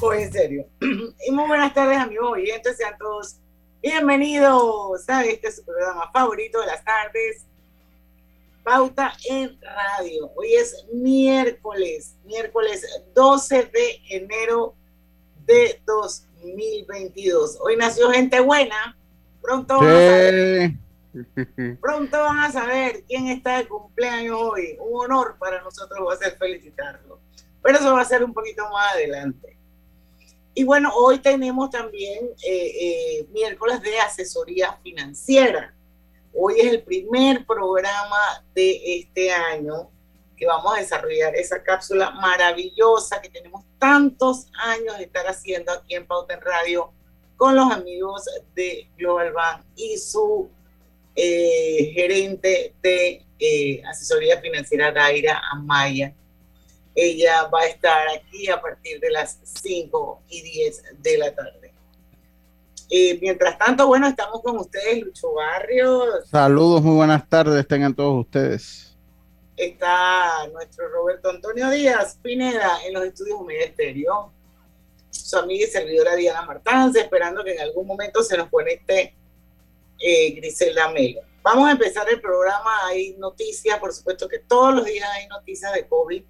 Oh, en serio. Y muy buenas tardes, amigos oyentes. Sean todos bienvenidos a este su programa favorito de las tardes, Pauta en Radio. Hoy es miércoles, miércoles 12 de enero de 2022. Hoy nació gente buena. Pronto van, a saber, pronto van a saber quién está de cumpleaños hoy. Un honor para nosotros va a ser felicitarlo. Pero eso va a ser un poquito más adelante. Y bueno, hoy tenemos también eh, eh, miércoles de asesoría financiera. Hoy es el primer programa de este año que vamos a desarrollar esa cápsula maravillosa que tenemos tantos años de estar haciendo aquí en Pauta en Radio con los amigos de Global Bank y su eh, gerente de asesoría financiera, Daira Amaya. Ella va a estar aquí a partir de las 5 y 10 de la tarde. Eh, mientras tanto, bueno, estamos con ustedes, Lucho Barrios. Saludos, muy buenas tardes, tengan todos ustedes. Está nuestro Roberto Antonio Díaz Pineda en los estudios Estéreo. Su amiga y servidora Diana Martánez, esperando que en algún momento se nos conecte eh, Griselda Melo. Vamos a empezar el programa. Hay noticias, por supuesto que todos los días hay noticias de COVID.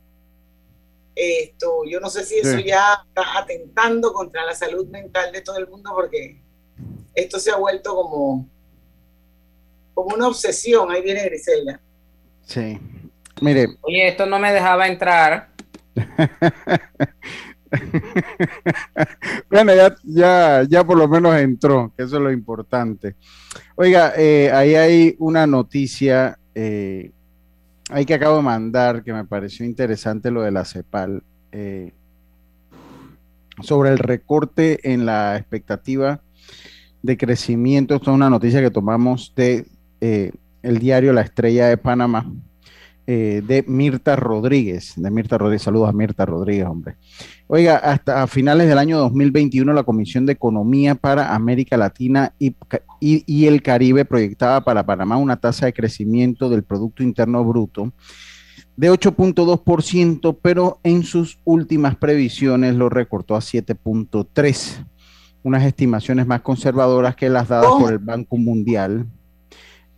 Esto, yo no sé si eso Sí. ya está atentando contra la salud mental de todo el mundo, porque esto se ha vuelto como, como una obsesión. Ahí viene Griselda. Sí. Mire, Oye, esto no me dejaba entrar. bueno, ya, ya, ya por lo menos entró, que eso es lo importante. Oiga, eh, ahí hay una noticia eh, ahí que acabo de mandar que me pareció interesante lo de la CEPAL eh, sobre el recorte en la expectativa de crecimiento. Esto es una noticia que tomamos de eh, el diario La Estrella de Panamá. eh, de Mirta Rodríguez, de Mirta Rodríguez, saludos a Mirta Rodríguez, hombre. Oiga, hasta finales del año 2021 la Comisión de Economía para América Latina y, y- y el Caribe proyectaba para Panamá una tasa de crecimiento del Producto Interno Bruto de 8.2%, pero en sus últimas previsiones lo recortó a 7.3%, unas estimaciones más conservadoras que las dadas ¿Cómo? por el Banco Mundial.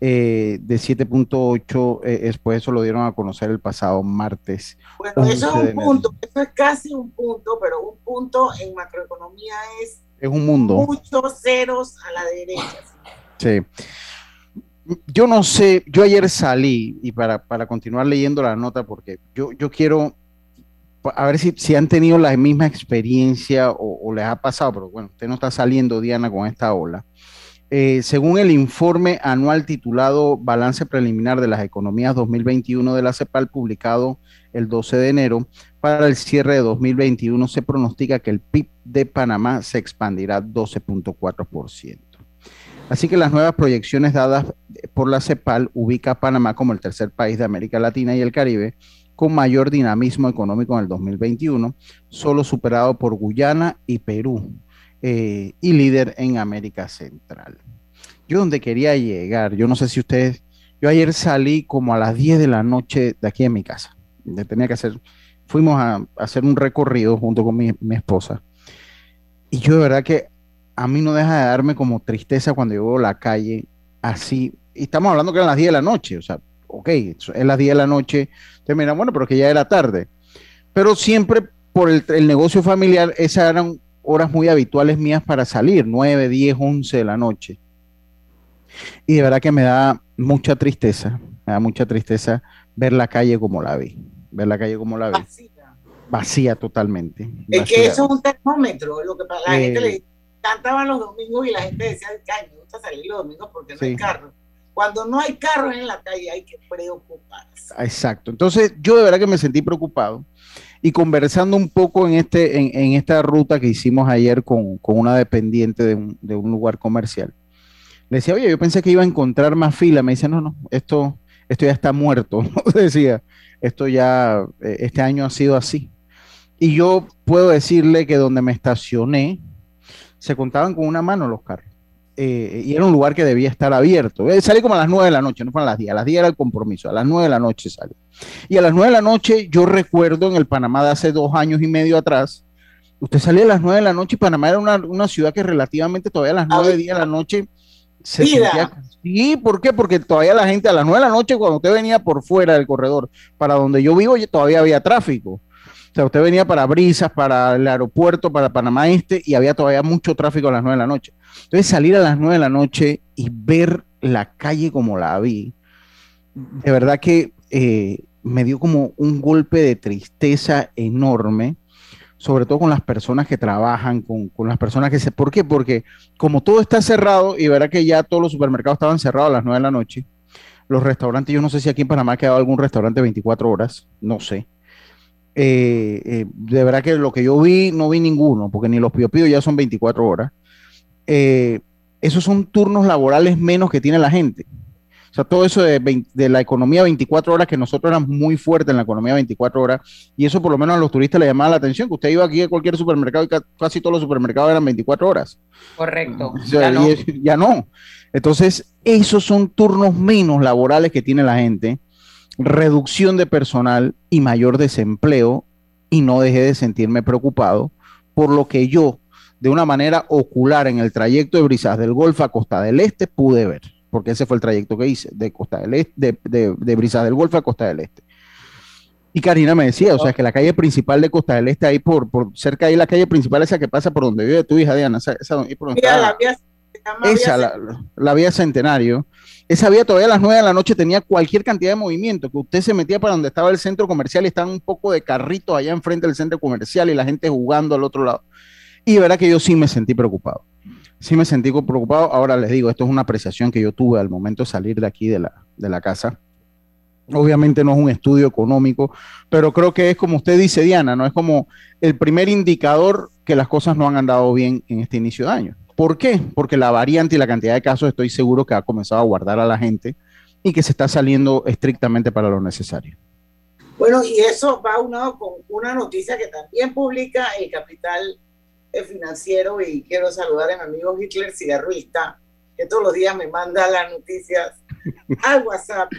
eh, de 7.8, eh, después eso lo dieron a conocer el pasado martes. Bueno, eso es 11 de un punto, eso es casi un punto, pero un punto en macroeconomía es Es un mundo. muchos ceros a la derecha. Sí. Yo no sé, yo ayer salí y para, para continuar leyendo la nota, porque yo, yo quiero a ver si, si han tenido la misma experiencia o, o les ha pasado, pero bueno, usted no está saliendo, Diana, con esta ola. Eh, según el informe anual titulado Balance Preliminar de las Economías 2021 de la CEPAL, publicado el 12 de enero, para el cierre de 2021 se pronostica que el PIB de Panamá se expandirá 12.4%. Así que las nuevas proyecciones dadas por la CEPAL ubica a Panamá como el tercer país de América Latina y el Caribe con mayor dinamismo económico en el 2021, solo superado por Guyana y Perú, eh, y líder en América Central. Yo donde quería llegar, yo no sé si ustedes, yo ayer salí como a las 10 de la noche de aquí en mi casa, de- tenía que hacer, fuimos a, hacer un recorrido junto con mi, mi esposa, y yo de verdad que a mí no deja de darme como tristeza cuando yo veo la calle así, y estamos hablando que eran las 10 de la noche, o sea, ok, es las 10 de la noche, entonces mira, bueno, pero que ya era tarde, pero siempre por el, el negocio familiar, esas eran horas muy habituales mías para salir, 9, 10, 11 de la noche. Y de verdad que me da mucha tristeza, me da mucha tristeza ver la calle como la vi, ver la calle como la vi, Vacía. vacía totalmente. Es que eso es un termómetro, lo que para la Eh, gente le cantaban los domingos y la gente decía, ay, me gusta salir los domingos porque no hay carro. Cuando no hay carros en la calle hay que preocuparse. Exacto. Entonces, yo de verdad que me sentí preocupado y conversando un poco en, este, en, esta ruta que hicimos ayer con, una dependiente de un, de un, lugar comercial, le decía, oye, yo pensé que iba a encontrar más fila. Me dice, no, no, esto, esto ya está muerto. decía, esto ya, eh, este año ha sido así. Y yo puedo decirle que donde me estacioné, se contaban con una mano los carros. Eh, y era un lugar que debía estar abierto. Eh, salí como a las 9 de la noche, no fue a las 10, a las 10 era el compromiso, a las 9 de la noche salí. Y a las 9 de la noche, yo recuerdo en el Panamá de hace dos años y medio atrás, usted salía a las 9 de la noche y Panamá era una, ciudad que relativamente todavía a las 9 de la noche se sentía... Sí, ¿por qué? Porque todavía la gente a las 9 de la noche, cuando usted venía por fuera del corredor, para donde yo vivo, todavía había tráfico. Sea, usted venía para Brisas, para el aeropuerto, para Panamá Este, y había todavía mucho tráfico a las 9 de la noche. Entonces salir a las 9 de la noche y ver la calle como la vi, de verdad que eh, me dio como un golpe de tristeza enorme, sobre todo con las personas que trabajan, con, las personas que se... ¿Por qué? Porque como todo está cerrado y verá que ya todos los supermercados estaban cerrados a las 9 de la noche, los restaurantes, yo no sé si aquí en Panamá ha quedado algún restaurante 24 horas, no sé. Eh, eh, de verdad que lo que yo vi, no vi ninguno, porque ni los Pío Pío ya son 24 horas. Eh, esos son turnos laborales menos que tiene la gente. O sea, todo eso de, la economía 24 horas, que nosotros éramos muy fuertes en la economía 24 horas, y eso por lo menos a los turistas le llamaba la atención, que usted iba aquí a cualquier supermercado y casi todos los supermercados eran 24 horas. Correcto. ya, no. ya no. Entonces, esos son turnos menos laborales que tiene la gente, reducción de personal y mayor desempleo, y no dejé de sentirme preocupado por lo que yo de una manera ocular en el trayecto de Brisas del Golfo a Costa del Este pude ver, porque ese fue el trayecto que hice, de Costa del Este, de, de, Brisas del Golfo a Costa del Este. Y Karina me decía, o sea, que la calle principal de Costa del Este, ahí por, por cerca ahí la calle principal esa que pasa por donde vive tu hija Diana, esa, esa, por la esa la, vía Centenario, esa vía todavía a las 9 de la noche tenía cualquier cantidad de movimiento, que usted se metía para donde estaba el centro comercial y estaban un poco de carritos allá enfrente del centro comercial y la gente jugando al otro lado. Y verá que yo sí me sentí preocupado. Sí me sentí preocupado. Ahora les digo, esto es una apreciación que yo tuve al momento de salir de aquí de la, de la casa. Obviamente no es un estudio económico, pero creo que es como usted dice, Diana, ¿no? Es como el primer indicador que las cosas no han andado bien en este inicio de año. ¿Por qué? Porque la variante y la cantidad de casos estoy seguro que ha comenzado a guardar a la gente y que se está saliendo estrictamente para lo necesario. Bueno, y eso va unado con una noticia que también publica el Capital financiero y quiero saludar a mi amigo Hitler Cigarruista, que todos los días me manda las noticias al WhatsApp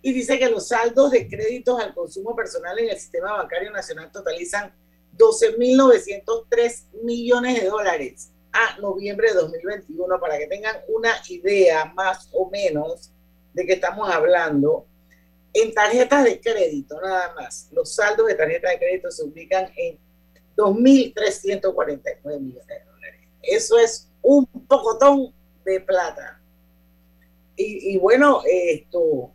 y dice que los saldos de créditos al consumo personal en el sistema bancario nacional totalizan 12.903 millones de dólares a noviembre de 2021 para que tengan una idea más o menos de qué estamos hablando. En tarjetas de crédito, nada más, los saldos de tarjetas de crédito se ubican en 2.349 millones de dólares. Eso es un pocotón de plata. Y, bueno, esto,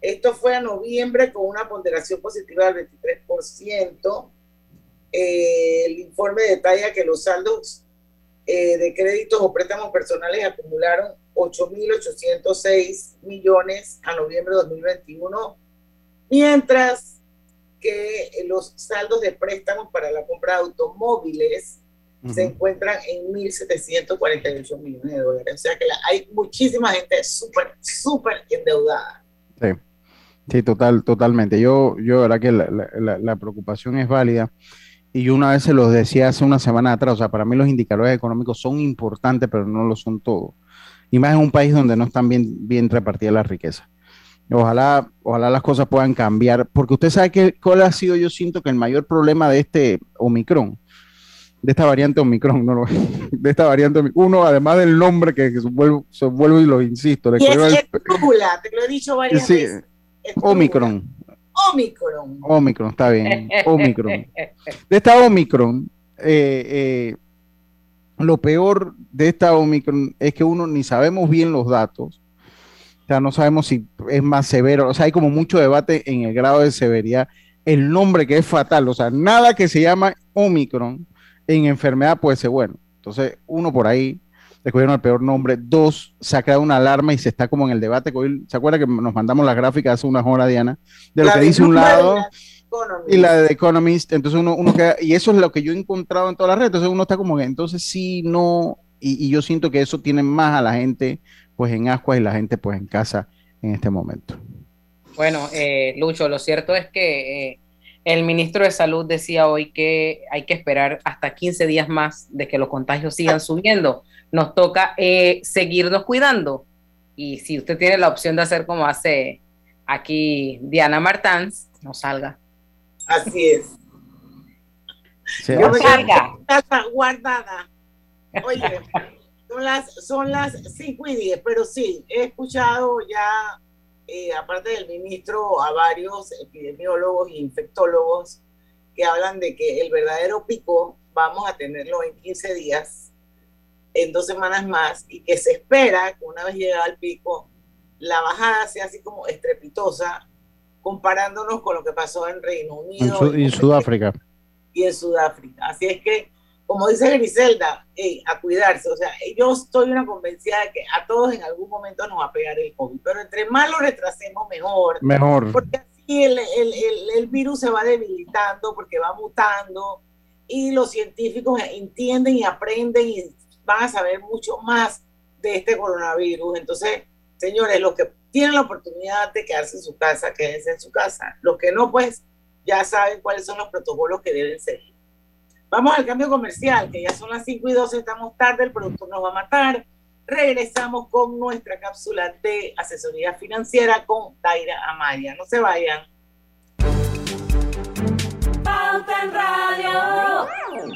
esto fue a noviembre con una ponderación positiva del 23%. Eh, el informe detalla que los saldos eh, de créditos o préstamos personales acumularon 8.806 millones a noviembre de 2021, mientras que los saldos de préstamos para la compra de automóviles se encuentran en 1.748 millones de dólares. O sea que hay muchísima gente súper, súper endeudada. Sí. Sí, total, totalmente. Yo, yo, verdad que la, la, preocupación es válida. Y yo una vez se los decía hace una semana atrás, o sea, para mí los indicadores económicos son importantes, pero no lo son todos. Y más en un país donde no están bien, bien repartidas las riquezas. Ojalá, ojalá las cosas puedan cambiar, porque usted sabe que cuál ha sido, yo siento que el mayor problema de este Omicron, de esta variante Omicron, no, de esta variante uno, además del nombre que, se, vuelve, y lo insisto, le y es, el, te lo he dicho varias veces. Omicron. Omicron. Omicron, está bien. Omicron. De esta Omicron, eh, eh, lo peor de esta Omicron es que uno ni sabemos bien los datos o sea, no sabemos si es más severo. O sea, hay como mucho debate en el grado de severidad. El nombre que es fatal. O sea, nada que se llama Omicron en enfermedad puede ser bueno. Entonces, uno por ahí. Escogieron el peor nombre. Dos, se ha creado una alarma y se está como en el debate. ¿Se acuerda que nos mandamos las gráficas hace unas horas, Diana? De lo que dice un lado y la de Economist. Entonces uno, uno queda, y eso es lo que yo he encontrado en todas las redes. Entonces uno está como que, entonces sí, no, y, yo siento que eso tiene más a la gente pues en Ascuas y la gente pues en casa en este momento. Bueno, eh, Lucho, lo cierto es que eh, el ministro de Salud decía hoy que hay que esperar hasta 15 días más de que los contagios sigan subiendo. Nos toca eh, seguirnos cuidando. Y si usted tiene la opción de hacer como hace aquí Diana Martans, no salga. Así es. Yo me salga. guardada. Oye, son las, son las 5 y 10, pero sí, he escuchado ya, eh, aparte del ministro, a varios epidemiólogos e infectólogos que hablan de que el verdadero pico vamos a tenerlo en 15 días, en dos semanas más, y que se espera que una vez llegado al pico, la bajada sea así como estrepitosa, comparándonos con lo que pasó en Reino Unido. y en Sudáfrica. Y en Sudáfrica. Así es que como dice Griselda, a cuidarse. O sea, yo estoy una convencida de que a todos en algún momento nos va a pegar el COVID, pero entre más lo retrasemos, mejor. Mejor. Porque así el, el, el, el virus se va debilitando, porque va mutando, y los científicos entienden y aprenden y van a saber mucho más de este coronavirus. Entonces, señores, los que tienen la oportunidad de quedarse en su casa, quédense en su casa. Los que no, pues ya saben cuáles son los protocolos que deben seguir. Vamos al cambio comercial, que ya son las 5 y 12, estamos tarde, el productor nos va a matar. Regresamos con nuestra cápsula de asesoría financiera con Daira Amaya. No se vayan. Pauta en Radio.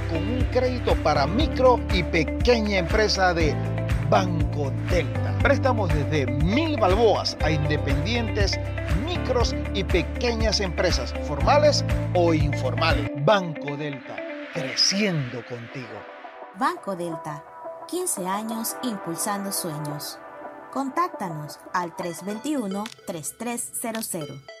con un crédito para micro y pequeña empresa de Banco Delta. Préstamos desde mil balboas a independientes, micros y pequeñas empresas, formales o informales. Banco Delta, creciendo contigo. Banco Delta, 15 años impulsando sueños. Contáctanos al 321-3300.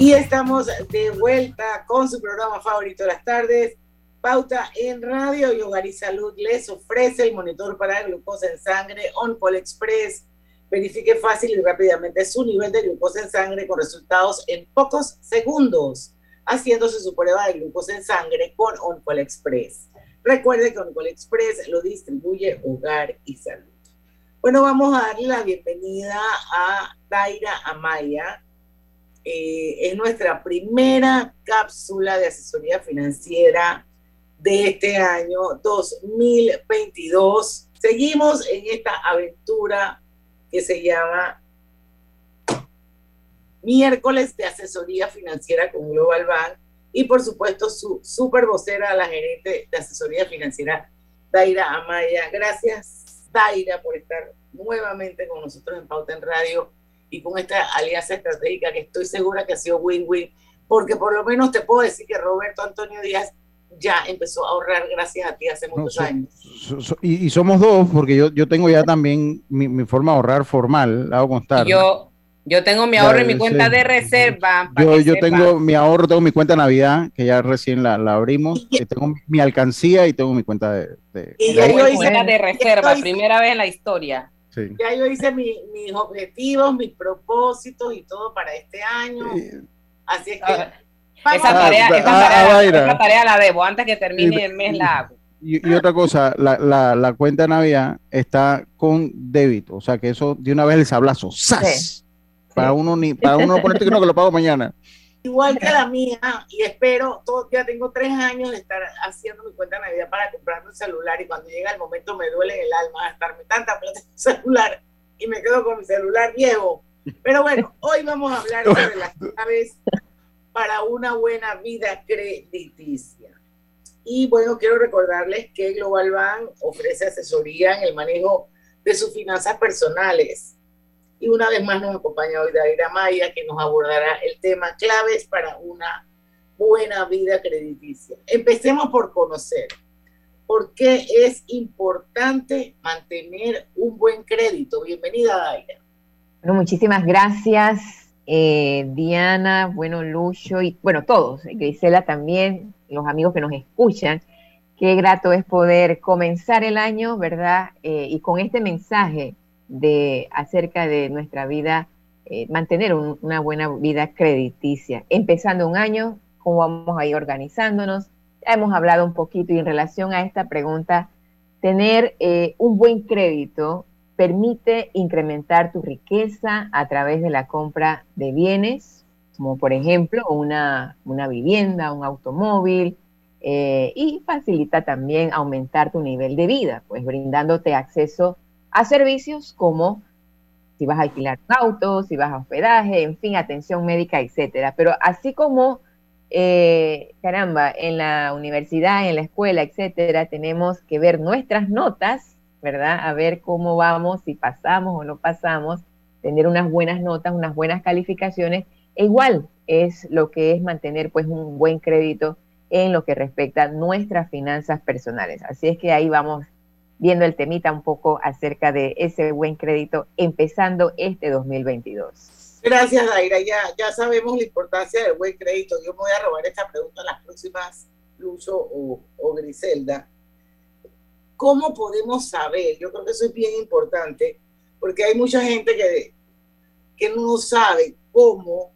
Y estamos de vuelta con su programa favorito de las tardes, Pauta en Radio y Hogar y Salud les ofrece el monitor para glucosa en sangre OnCall Express Verifique fácil y rápidamente su nivel de glucosa en sangre con resultados en pocos segundos, haciéndose su prueba de glucosa en sangre con Oncol Express. Recuerde que Oncol Express lo distribuye Hogar y Salud. Bueno, vamos a darle la bienvenida a Daira Amaya. Eh, es nuestra primera cápsula de asesoría financiera de este año 2022. Seguimos en esta aventura que se llama Miércoles de Asesoría Financiera con Global Bank y por supuesto su super vocera, la gerente de asesoría financiera, Daira Amaya. Gracias, Daira, por estar nuevamente con nosotros en Pauta en Radio y con esta alianza estratégica que estoy segura que ha sido win-win, porque por lo menos te puedo decir que Roberto Antonio Díaz ya empezó a ahorrar gracias a ti hace muchos años. y, somos dos, porque yo, yo tengo ya también mi, forma de ahorrar formal, hago constar. Yo, yo tengo mi ahorro en mi cuenta de reserva. Yo, yo tengo mi ahorro, tengo mi cuenta de Navidad, que ya recién la, la abrimos. Y tengo mi alcancía y tengo mi cuenta de. de y ya yo hice de reserva, primera vez en la historia. Ya yo hice mis objetivos, mis propósitos y todo para este año. Así es que. Ah, esa, tarea, esa, tarea, esa, tarea, la debo, antes que termine el mes la hago. Y, y, otra cosa, la, la, la, cuenta de Navidad está con débito, o sea que eso de una vez el sablazo, ¡zas! Para uno ni, para uno no ponerte que no que lo pago mañana. Igual que la mía, y espero, todo, ya tengo tres años de estar haciendo mi cuenta de Navidad para comprarme un celular y cuando llega el momento me duele el alma gastarme tanta plata en un celular y me quedo con mi celular viejo. Pero bueno, hoy vamos a hablar sobre las claves para una buena vida crediticia. Y bueno, quiero recordarles que Global Bank ofrece asesoría en el manejo de sus finanzas personales y una vez más nos acompaña hoy Daira Maya, que nos abordará el tema claves para una buena vida crediticia. Empecemos por conocer por qué es importante mantener un buen crédito. Bienvenida, Daira. Bueno, muchísimas gracias, eh, Diana, bueno, Lucho y bueno, todos, Grisela también, los amigos que nos escuchan. Qué grato es poder comenzar el año, ¿verdad? Eh, y con este mensaje de acerca de nuestra vida, eh, mantener una buena vida crediticia. Empezando un año, cómo vamos a ir organizándonos. Ya hemos hablado un poquito y en relación a esta pregunta, tener eh, un buen crédito permite incrementar tu riqueza a través de la compra de bienes, como por ejemplo una, una vivienda, un automóvil, eh, y facilita también aumentar tu nivel de vida, pues brindándote acceso a servicios como si vas a alquilar un auto, si vas a hospedaje, en fin, atención médica, etcétera. Pero así como, eh, caramba, en la universidad, en la escuela, etcétera, tenemos que ver nuestras notas, ¿verdad? A ver cómo vamos, si pasamos o no pasamos, tener unas buenas notas, unas buenas calificaciones. E igual es lo que es mantener pues un buen crédito en lo que respecta a nuestras finanzas personales. Así es que ahí vamos viendo el temita un poco acerca de ese buen crédito empezando este 2022. Gracias, Daira. Ya, ya sabemos la importancia del buen crédito. Yo me voy a robar esta pregunta a las próximas, Lucho o, o Griselda. ¿Cómo podemos saber? Yo creo que eso es bien importante, porque hay mucha gente que, que no sabe cómo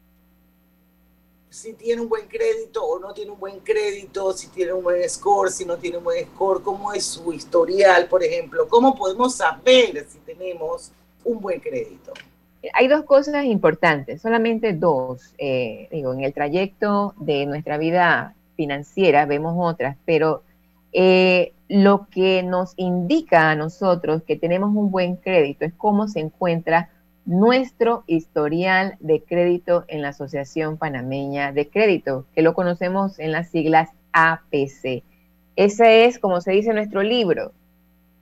si tiene un buen crédito o no tiene un buen crédito, si tiene un buen score, si no tiene un buen score, cómo es su historial, por ejemplo, cómo podemos saber si tenemos un buen crédito. Hay dos cosas importantes, solamente dos. Eh, digo, en el trayecto de nuestra vida financiera vemos otras, pero eh, lo que nos indica a nosotros que tenemos un buen crédito es cómo se encuentra nuestro historial de crédito en la Asociación Panameña de Crédito, que lo conocemos en las siglas APC. Ese es, como se dice nuestro libro,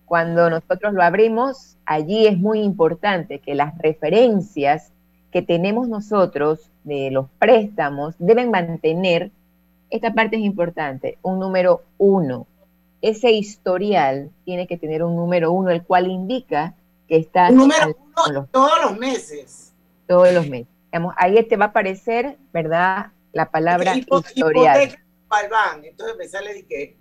cuando nosotros lo abrimos, allí es muy importante que las referencias que tenemos nosotros de los préstamos deben mantener, esta parte es importante, un número uno. Ese historial tiene que tener un número uno, el cual indica que está... número todos los meses. Todos los meses. ahí te va a aparecer, ¿verdad? La palabra historial. Entonces me sale de que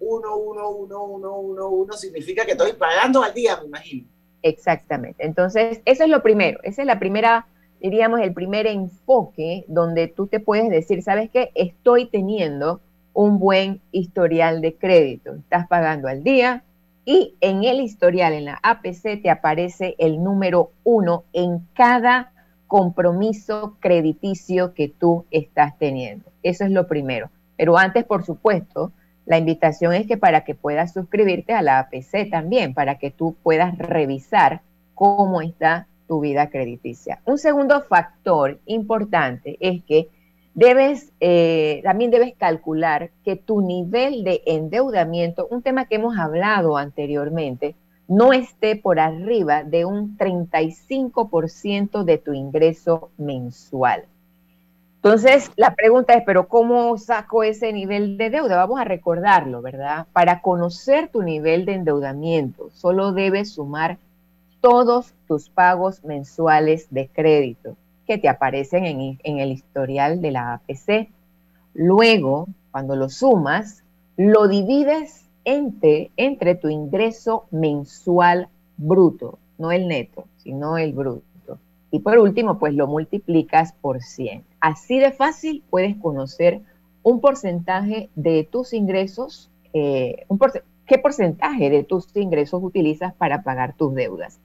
1, 1, 1, 1, 1, 1 significa que estoy pagando al día, me imagino. Exactamente. Entonces, eso es lo primero. Esa es la primera, diríamos, el primer enfoque donde tú te puedes decir, ¿sabes qué? Estoy teniendo un buen historial de crédito. Estás pagando al día y en el historial, en la APC, te aparece el número uno en cada compromiso crediticio que tú estás teniendo. Eso es lo primero. Pero antes, por supuesto, la invitación es que para que puedas suscribirte a la APC también, para que tú puedas revisar cómo está tu vida crediticia. Un segundo factor importante es que debes, eh, también debes calcular que tu nivel de endeudamiento, un tema que hemos hablado anteriormente, no esté por arriba de un 35% de tu ingreso mensual. Entonces, la pregunta es, pero ¿cómo saco ese nivel de deuda? Vamos a recordarlo, ¿verdad? Para conocer tu nivel de endeudamiento, solo debes sumar todos tus pagos mensuales de crédito que te aparecen en, el historial de la APC. Luego, cuando lo sumas, lo divides entre, entre tu ingreso mensual bruto, no el neto, sino el bruto. Y por último, pues lo multiplicas por 100. Así de fácil puedes conocer un porcentaje de tus ingresos, eh, qué porcentaje de tus ingresos utilizas para pagar tus deudas.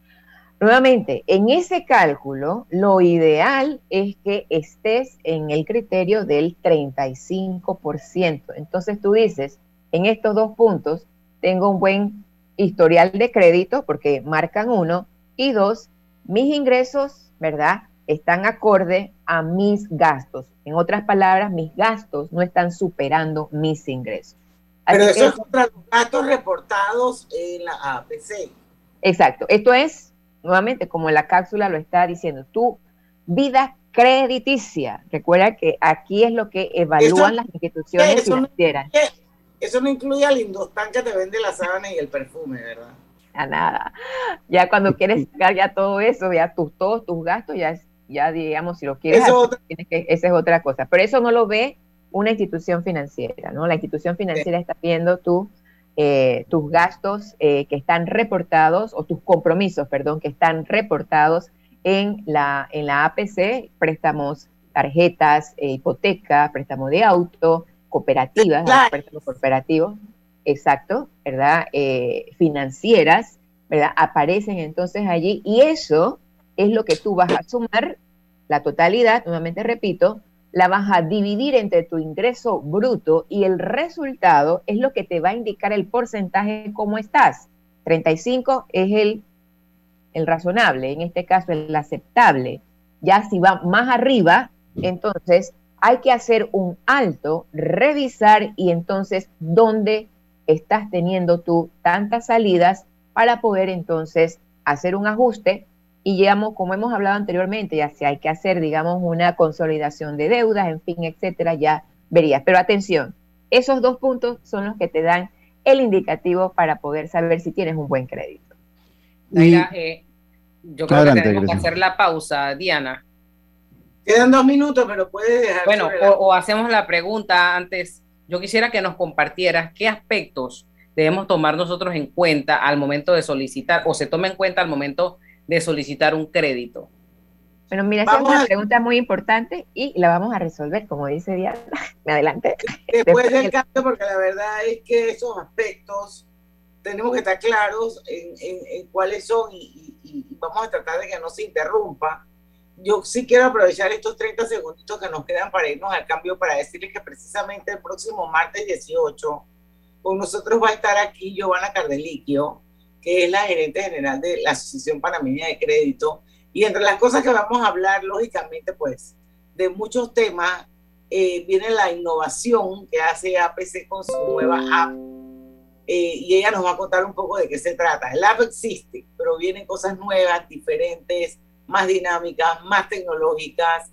Nuevamente, en ese cálculo, lo ideal es que estés en el criterio del 35%. Entonces tú dices, en estos dos puntos tengo un buen historial de crédito porque marcan uno y dos, mis ingresos, ¿verdad? Están acorde a mis gastos. En otras palabras, mis gastos no están superando mis ingresos. Pero eso es contra los gastos reportados en la APC. Exacto. Esto es, nuevamente, como la cápsula lo está diciendo, tu vida crediticia. Recuerda que aquí es lo que evalúan las instituciones financieras. Eso no incluye al indostán que te vende la sábana y el perfume, ¿verdad? A nada. Ya cuando quieres sacar ya todo eso, ya tus, todos tus gastos, ya, ya digamos, si lo quieres, que, esa es otra cosa. Pero eso no lo ve una institución financiera, ¿no? La institución financiera está viendo tú, eh, tus gastos eh, que están reportados, o tus compromisos, perdón, que están reportados en la, en la APC, préstamos, tarjetas, eh, hipoteca, préstamo de auto, cooperativas, préstamos cooperativos, exacto, ¿verdad? Eh, financieras, ¿verdad? Aparecen entonces allí y eso es lo que tú vas a sumar, la totalidad, nuevamente repito, la vas a dividir entre tu ingreso bruto y el resultado es lo que te va a indicar el porcentaje cómo estás. 35 es el, el razonable, en este caso el aceptable. Ya si va más arriba, entonces hay que hacer un alto, revisar y entonces dónde estás teniendo tú tantas salidas para poder entonces hacer un ajuste y llegamos, como hemos hablado anteriormente, ya si hay que hacer, digamos, una consolidación de deudas, en fin, etcétera, ya verías. Pero atención, esos dos puntos son los que te dan el indicativo para poder saber si tienes un buen crédito. Eh, yo creo que tenemos que hacer la pausa, Diana. Quedan dos minutos, pero puedes dejar. Bueno, o, hacemos la pregunta antes. Yo quisiera que nos compartieras qué aspectos debemos tomar nosotros en cuenta al momento de solicitar o se toma en cuenta al momento de solicitar un crédito. Bueno, mira, esa es una pregunta muy importante y la vamos a resolver, como dice Diana. Me adelante. Después del cambio, porque la verdad es que esos aspectos tenemos que estar claros en, cuáles son y, vamos a tratar de que no se interrumpa yo sí quiero aprovechar estos 30 segunditos que nos quedan para irnos al cambio para decirles que precisamente el próximo martes 18 con nosotros va a estar aquí Giovanna Cardeliquio, que es la gerente general de la Asociación Panameña de Crédito. Y entre las cosas que vamos a hablar, lógicamente, pues, de muchos temas, eh, viene la innovación que hace APC con su nueva app. Eh, y ella nos va a contar un poco de qué se trata. El app existe, pero vienen cosas nuevas, diferentes, más dinámicas, más tecnológicas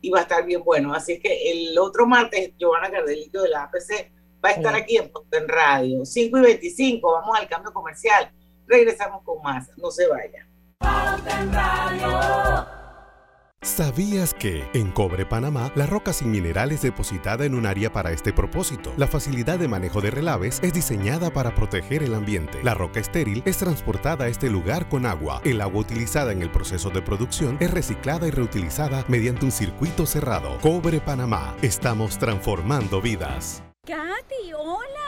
y va a estar bien bueno. Así es que el otro martes, Giovanna Cardelito de la APC va a estar aquí en en Radio. 5 y 25, vamos al cambio comercial. Regresamos con más, no se vaya. ¿Sabías que en Cobre Panamá la roca sin mineral es depositada en un área para este propósito? La facilidad de manejo de relaves es diseñada para proteger el ambiente. La roca estéril es transportada a este lugar con agua. El agua utilizada en el proceso de producción es reciclada y reutilizada mediante un circuito cerrado. Cobre Panamá. Estamos transformando vidas. Katy, hola,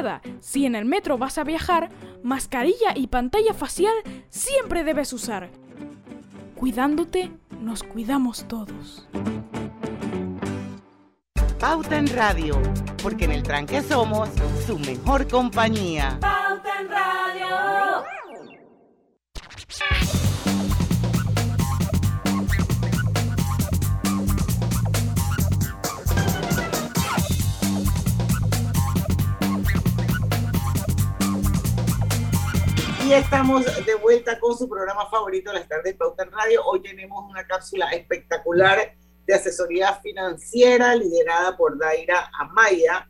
Recuerda, si en el metro vas a viajar, mascarilla y pantalla facial siempre debes usar. Cuidándote, nos cuidamos todos. Pauta en Radio, porque en el tranque somos su mejor compañía. Pauta en Radio. Estamos de vuelta con su programa favorito, Las Tardes Pauta Radio. Hoy tenemos una cápsula espectacular de asesoría financiera liderada por Daira Amaya.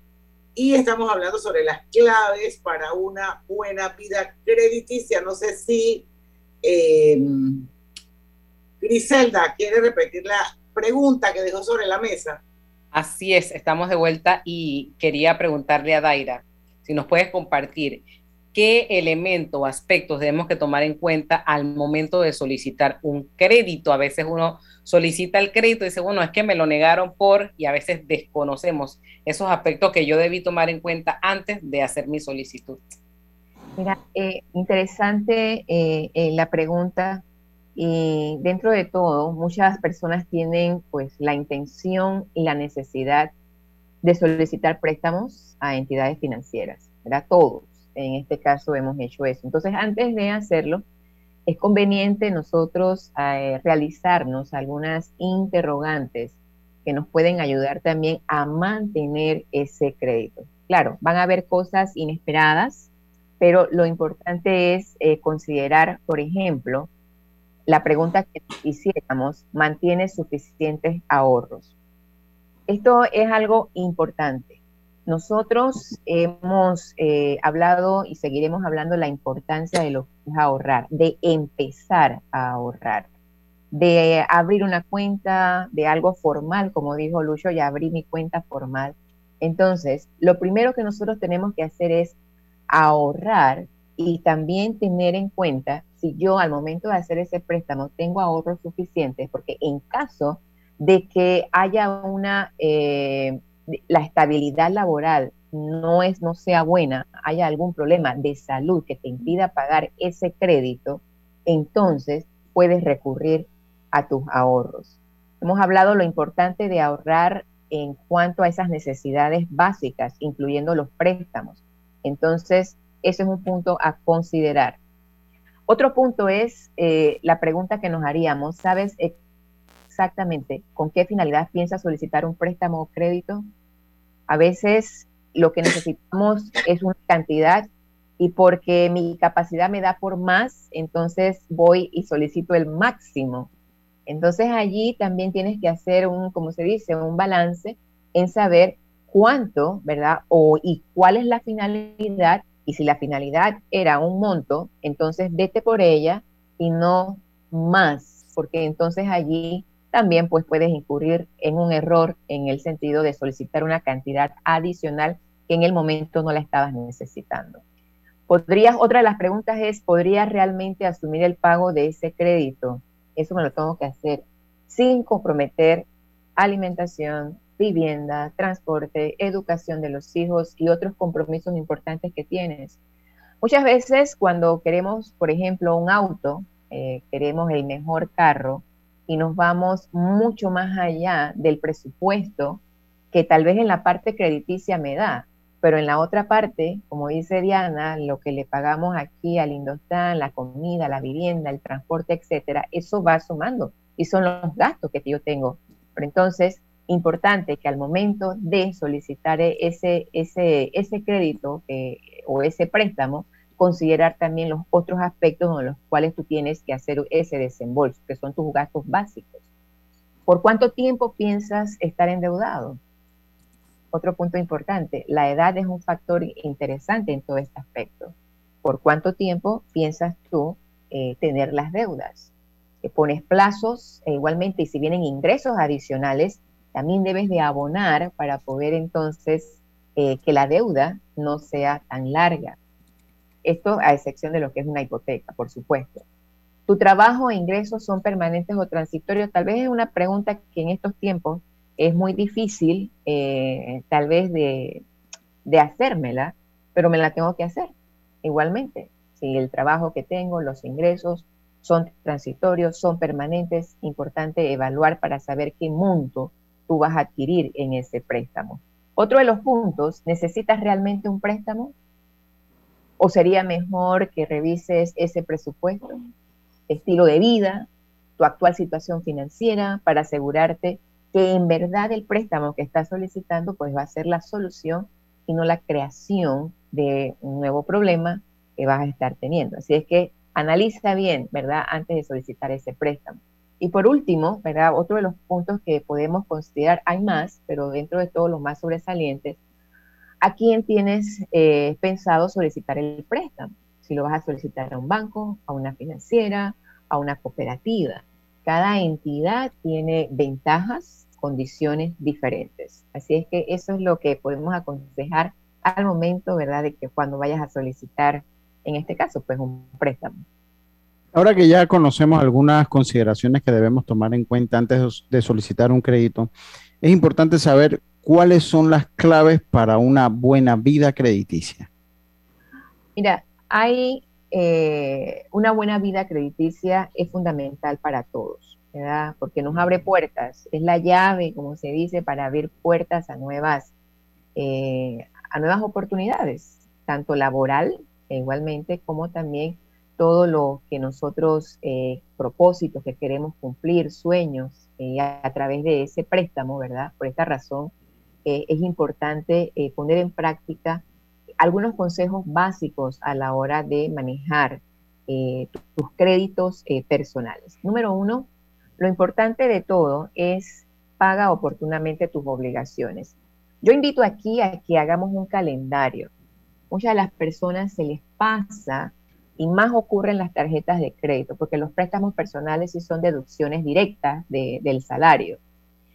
Y estamos hablando sobre las claves para una buena vida crediticia. No sé si eh, Griselda quiere repetir la pregunta que dejó sobre la mesa. Así es, estamos de vuelta y quería preguntarle a Daira si nos puedes compartir qué elemento o aspectos debemos que tomar en cuenta al momento de solicitar un crédito. A veces uno solicita el crédito y dice, bueno, es que me lo negaron por, y a veces desconocemos esos aspectos que yo debí tomar en cuenta antes de hacer mi solicitud. Mira, eh, interesante eh, eh, la pregunta. Y dentro de todo, muchas personas tienen pues la intención y la necesidad de solicitar préstamos a entidades financieras, ¿verdad? Todos en este caso hemos hecho eso. Entonces, antes de hacerlo, es conveniente nosotros eh, realizarnos algunas interrogantes que nos pueden ayudar también a mantener ese crédito. Claro, van a haber cosas inesperadas, pero lo importante es eh, considerar, por ejemplo, la pregunta que hiciéramos, ¿mantiene suficientes ahorros? Esto es algo importante nosotros hemos eh, hablado y seguiremos hablando la importancia de lo que es ahorrar, de empezar a ahorrar, de abrir una cuenta de algo formal, como dijo Lucho, ya abrí mi cuenta formal. Entonces, lo primero que nosotros tenemos que hacer es ahorrar y también tener en cuenta si yo al momento de hacer ese préstamo tengo ahorros suficientes, porque en caso de que haya una... Eh, la estabilidad laboral no es no sea buena, haya algún problema de salud que te impida pagar ese crédito, entonces puedes recurrir a tus ahorros. Hemos hablado lo importante de ahorrar en cuanto a esas necesidades básicas, incluyendo los préstamos. Entonces, ese es un punto a considerar. Otro punto es eh, la pregunta que nos haríamos, ¿sabes exactamente con qué finalidad piensas solicitar un préstamo o crédito? A veces lo que necesitamos es una cantidad y porque mi capacidad me da por más, entonces voy y solicito el máximo. Entonces allí también tienes que hacer un, como se dice, un balance en saber cuánto, ¿verdad? O y cuál es la finalidad. Y si la finalidad era un monto, entonces vete por ella y no más, porque entonces allí también pues puedes incurrir en un error en el sentido de solicitar una cantidad adicional que en el momento no la estabas necesitando. ¿Podrías, otra de las preguntas es, ¿podrías realmente asumir el pago de ese crédito? Eso me lo tengo que hacer sin comprometer alimentación, vivienda, transporte, educación de los hijos y otros compromisos importantes que tienes. Muchas veces cuando queremos, por ejemplo, un auto, eh, queremos el mejor carro y nos vamos mucho más allá del presupuesto que tal vez en la parte crediticia me da. Pero en la otra parte, como dice Diana, lo que le pagamos aquí al Indostán, la comida, la vivienda, el transporte, etcétera, eso va sumando y son los gastos que yo tengo. Pero entonces, importante que al momento de solicitar ese, ese, ese crédito o ese préstamo, considerar también los otros aspectos en los cuales tú tienes que hacer ese desembolso, que son tus gastos básicos. ¿Por cuánto tiempo piensas estar endeudado? otro punto importante, la edad es un factor interesante en todo este aspecto. ¿Por cuánto tiempo piensas tú eh, tener las deudas? Pones plazos e igualmente, y si vienen ingresos adicionales, también debes de abonar para poder entonces eh, que la deuda no sea tan larga. Esto a excepción de lo que es una hipoteca, por supuesto. ¿Tu trabajo e ingresos son permanentes o transitorios? Tal vez es una pregunta que en estos tiempos es muy difícil eh, tal vez de, hacérmela, pero me la tengo que hacer igualmente. Si el trabajo que tengo, los ingresos son transitorios, son permanentes, importante evaluar para saber qué monto tú vas a adquirir en ese préstamo. Otro de los puntos, ¿necesitas realmente un préstamo? ¿O sería mejor que revises ese presupuesto, estilo de vida, tu actual situación financiera para asegurarte que en verdad el préstamo que estás solicitando pues va a ser la solución y no la creación de un nuevo problema que vas a estar teniendo. Así es que analiza bien, ¿verdad? Antes de solicitar ese préstamo. Y por último, ¿verdad? Otro de los puntos que podemos considerar, hay más, pero dentro de todos los más sobresalientes, ¿a quién tienes eh, pensado solicitar el préstamo? Si lo vas a solicitar a un banco, a una financiera, a una cooperativa. Cada entidad tiene ventajas, condiciones diferentes. Así es que eso es lo que podemos aconsejar al momento, ¿verdad?, de que cuando vayas a solicitar, en este caso, pues un préstamo. Ahora que ya conocemos algunas consideraciones que debemos tomar en cuenta antes de solicitar un crédito, es importante saber cuáles son las claves para una buena vida crediticia. Mira, hay eh, una buena vida crediticia es fundamental para todos, ¿verdad? Porque nos abre puertas, es la llave, como se dice, para abrir puertas a nuevas, eh, a nuevas oportunidades, tanto laboral, igualmente, como también todo lo que nosotros, eh, propósitos que queremos cumplir, sueños, a, a, través de ese préstamo, ¿verdad? Por esta razón, es importante poner en práctica algunos consejos básicos a la hora de manejar eh, tus créditos eh, personales. Número uno, lo importante de todo es paga oportunamente tus obligaciones. Yo invito aquí a que hagamos un calendario. Muchas de las personas se les pasa y más ocurre en las tarjetas de crédito, porque los préstamos personales sí son deducciones directas del salario.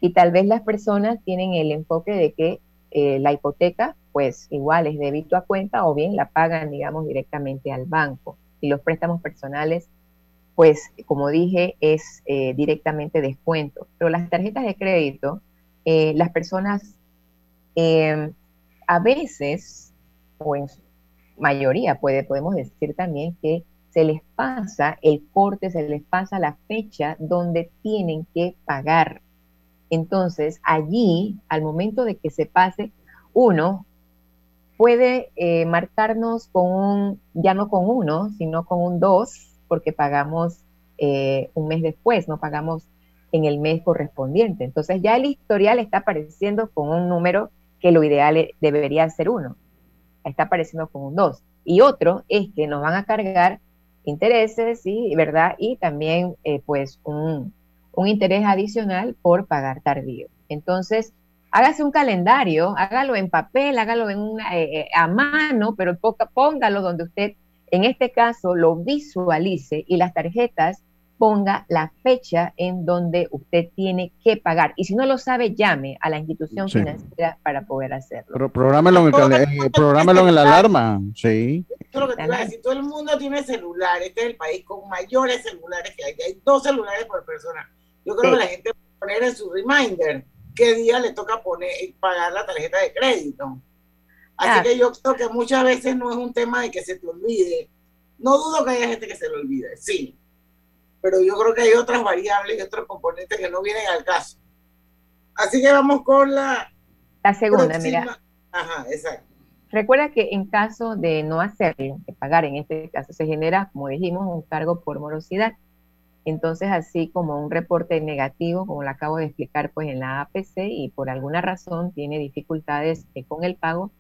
Y tal vez las personas tienen el enfoque de que eh, la hipoteca pues igual es débito a cuenta o bien la pagan, digamos, directamente al banco. Y los préstamos personales, pues como dije, es eh, directamente descuento. Pero las tarjetas de crédito, eh, las personas em, a veces, o en mayoría puede, podemos decir también que se les pasa el corte, se les pasa la fecha donde tienen que pagar. Entonces, allí, al momento de que se pase, uno puede eh, marcarnos con un, ya no con uno, sino con un dos, porque pagamos eh, un mes después, no pagamos en el mes correspondiente. Entonces ya el historial está apareciendo con un número que lo ideal debería ser uno. Está apareciendo con un 2. Y otro es que nos van a cargar intereses, ¿sí? ¿verdad? Y también eh, pues un, un interés adicional por pagar tardío. Entonces, hágase un calendario, hágalo en papel, hágalo en una, eh, eh, a mano, pero póngalo donde usted, en este caso, lo visualice y las tarjetas ponga la fecha en donde usted tiene que pagar. Y si no lo sabe, llame a la institución financiera para poder hacerlo. Pero prográmelo en, el, eh, prográmelo en la alarma, sí. Esto lo que te iba a decir, todo el mundo tiene celular, este es el país con mayores celulares que hay, hay dos celulares por persona. Yo creo que la gente puede poner en su reminder qué día le toca poner pagar la tarjeta de crédito. Así que yo creo que muchas veces no es un tema de que se te olvide. No dudo que haya gente que se lo olvide, sí. Pero yo creo que hay otras variables y otros componentes que no vienen al caso. Así que vamos con la... La segunda, mira. Ajá, exacto. Recuerda que en caso de no hacerlo, de pagar en este caso, se genera, como dijimos, un cargo por morosidad. Entonces, así como un reporte negativo, como lo acabo de explicar, pues en la APC y por alguna razón tiene dificultades eh, con el pago,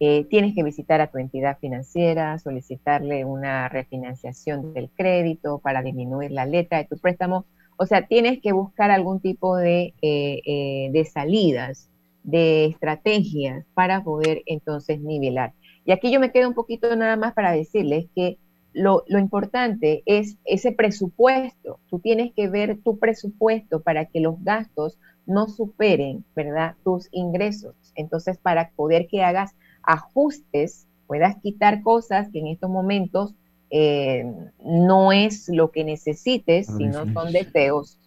eh, tienes que visitar a tu entidad financiera, solicitarle una refinanciación del crédito para disminuir la letra de tu préstamo. O sea, tienes que buscar algún tipo de, eh, de salidas, de estrategias para poder entonces nivelar. Y aquí yo me quedo un poquito nada más para decirles que lo, importante es ese presupuesto. Tú tienes que ver tu presupuesto para que los gastos no superen, ¿verdad? Tus ingresos. Entonces, para poder que hagas ajustes, puedas quitar cosas que en estos momentos eh, no es lo que necesites, sino son deseos.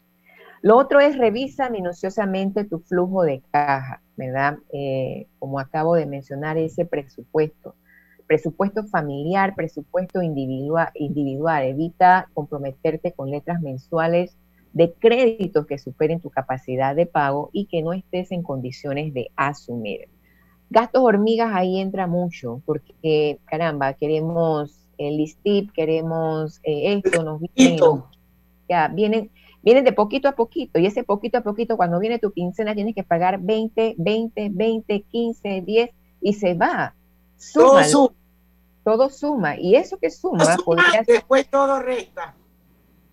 Lo otro es revisa minuciosamente tu flujo de caja, ¿verdad? Eh, como acabo de mencionar, ese presupuesto presupuesto familiar, presupuesto individual, individual. Evita comprometerte con letras mensuales de créditos que superen tu capacidad de pago y que no estés en condiciones de asumir. Gastos hormigas ahí entra mucho porque, caramba, queremos el listip, queremos eh, esto, nos vienen, ya, vienen, vienen de poquito a poquito y ese poquito a poquito cuando viene tu quincena tienes que pagar 20, 20, 20, 15, 10 y se va todo suma. Y eso que suma, después todo resta.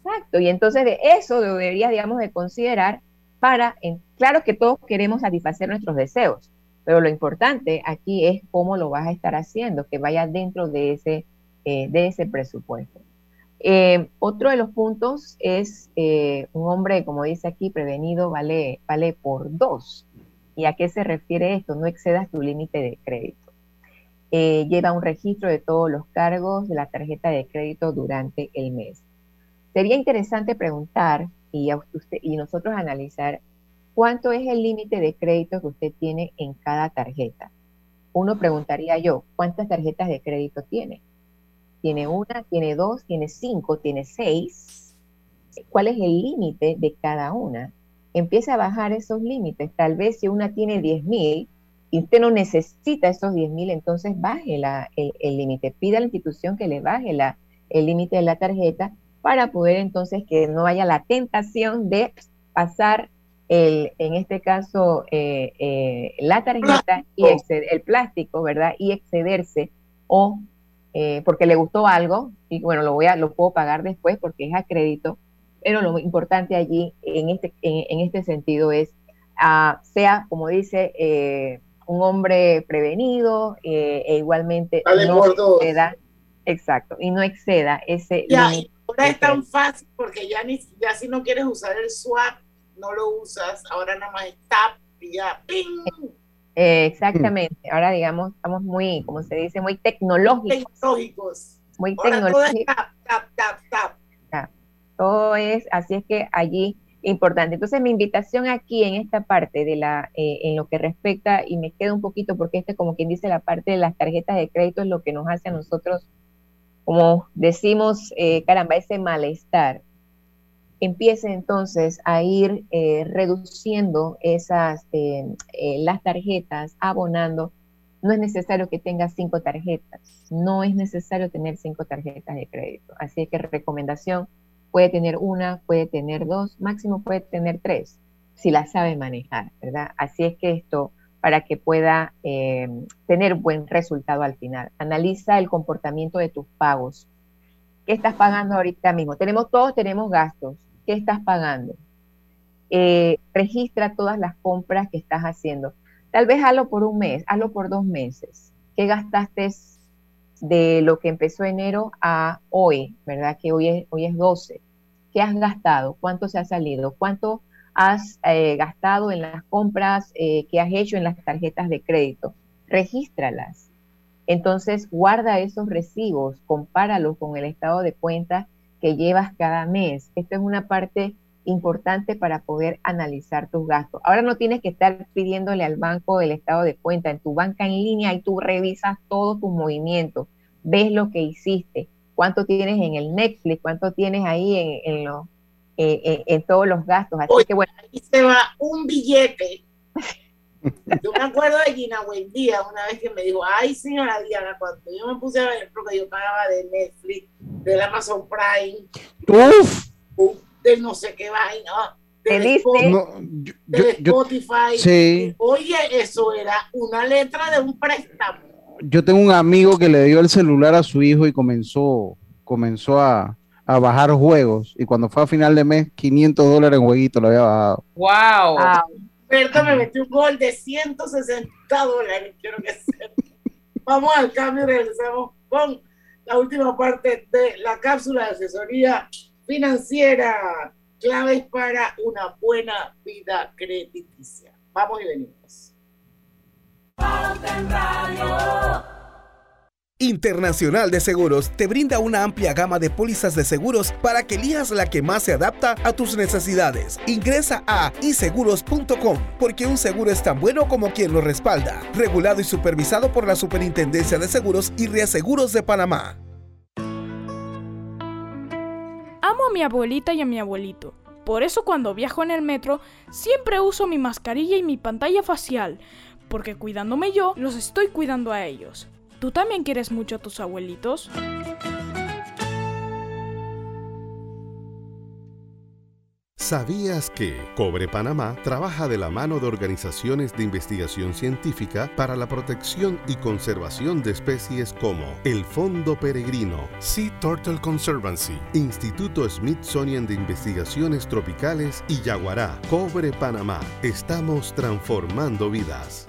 Exacto. Y entonces de eso deberías, digamos, de considerar para, en, claro que todos queremos satisfacer nuestros deseos, pero lo importante aquí es cómo lo vas a estar haciendo, que vaya dentro de ese, eh, de ese presupuesto. Eh, otro de los puntos es eh, un hombre, como dice aquí, prevenido vale, vale por dos. ¿Y a qué se refiere esto? No excedas tu límite de crédito. Eh, lleva un registro de todos los cargos de la tarjeta de crédito durante el mes. Sería interesante preguntar y, nosotros analizar cuánto es el límite de crédito que usted tiene en cada tarjeta. Uno preguntaría yo, ¿cuántas tarjetas de crédito tiene? ¿Tiene una, tiene dos, tiene cinco, tiene seis? ¿Cuál es el límite de cada una? Empieza a bajar esos límites. Tal vez si una tiene 10 mil, y usted no necesita esos 10 mil, entonces baje el límite, pida a la institución que le baje la, el límite de la tarjeta para poder entonces que no haya la tentación de pasar el, en este caso eh, eh, la tarjeta y exceder, el plástico, ¿verdad? Y excederse o eh, porque le gustó algo y bueno, lo voy a, lo puedo pagar después porque es a crédito, pero lo importante allí en este, en, este sentido es, ah, sea como dice un hombre prevenido eh, e igualmente no exceda, exacto, y no exceda ese ya, ahora es tan fácil porque ya ni ya si no quieres usar el swap, no lo usas, ahora nada más es tap y ya ¡ping! Eh, exactamente, ahora digamos, estamos muy, como se dice, muy tecnológicos. Tecnológicos. Muy tecnológicos. Todo es tap, tap, tap, tap. Todo es, así es que allí importante. Entonces, mi invitación aquí en esta parte de la, eh, en lo que respecta, y me quedo un poquito porque este, como quien dice, la parte de las tarjetas de crédito es lo que nos hace a nosotros, como decimos, eh, caramba, ese malestar. Empiece entonces a ir eh, reduciendo esas, las tarjetas, abonando no es necesario que tengas cinco tarjetas, no es necesario tener cinco tarjetas de crédito. Así que recomendación, puede tener una, puede tener dos, máximo puede tener tres, si la sabe manejar, ¿verdad? Así es que esto, para que pueda eh, tener buen resultado al final, analiza el comportamiento de tus pagos. ¿Qué estás pagando ahorita mismo? Tenemos todos, tenemos gastos. ¿Qué estás pagando? Eh, registra todas las compras que estás haciendo. Tal vez hazlo por un mes, hazlo por dos meses. ¿Qué gastaste de lo que empezó enero a hoy, verdad? Que hoy es, hoy es 12. ¿Qué has gastado? ¿Cuánto se ha salido? ¿Cuánto has eh, gastado en las compras eh, que has hecho en las tarjetas de crédito? Regístralas. Entonces, guarda esos recibos, compáralos con el estado de cuenta que llevas cada mes. Esto es una parte importante para poder analizar tus gastos. Ahora no tienes que estar pidiéndole al banco el estado de cuenta. En tu banca en línea y tú revisas todos tus movimientos, ves lo que hiciste, cuánto tienes en el Netflix, cuánto tienes ahí en, en, eh, eh, en todos los gastos. Así que bueno. Ahí se va un billete. Yo me acuerdo de Gina Buendía una vez que me dijo, ay señora Diana, cuando yo me puse a ver lo que yo pagaba de Netflix, del Amazon Prime, Uf. de no sé qué vaina, yo- Spotify. sí. Oye, eso era una letra de un préstamo. Yo tengo un amigo que le dio el celular a su hijo y comenzó, comenzó a, a bajar juegos. Y cuando fue a final de mes, 500 dólares en jueguito lo había bajado. ¡Wow! Berta me metió un gol de 160 dólares, quiero que sepa. Vamos al cambio y regresamos con la última parte de la cápsula de asesoría financiera. Claves para una buena vida crediticia. Vamos y venimos. Internacional de Seguros te brinda una amplia gama de pólizas de seguros para que elijas la que más se adapta a tus necesidades. Ingresa a iseguros.com porque un seguro es tan bueno como quien lo respalda. Regulado y supervisado por la Superintendencia de Seguros y Reaseguros de Panamá. Amo a mi abuelita y a mi abuelito. Por eso cuando viajo en el metro siempre uso mi mascarilla y mi pantalla facial, porque cuidándome yo, los estoy cuidando a ellos. ¿Tú también quieres mucho a tus abuelitos? ¿Sabías que Cobre Panamá trabaja de la mano de organizaciones de investigación científica para la protección y conservación de especies como el Fondo Peregrino, Sea Turtle Conservancy, Instituto Smithsonian de Investigaciones Tropicales y Yaguará? Cobre Panamá, estamos transformando vidas.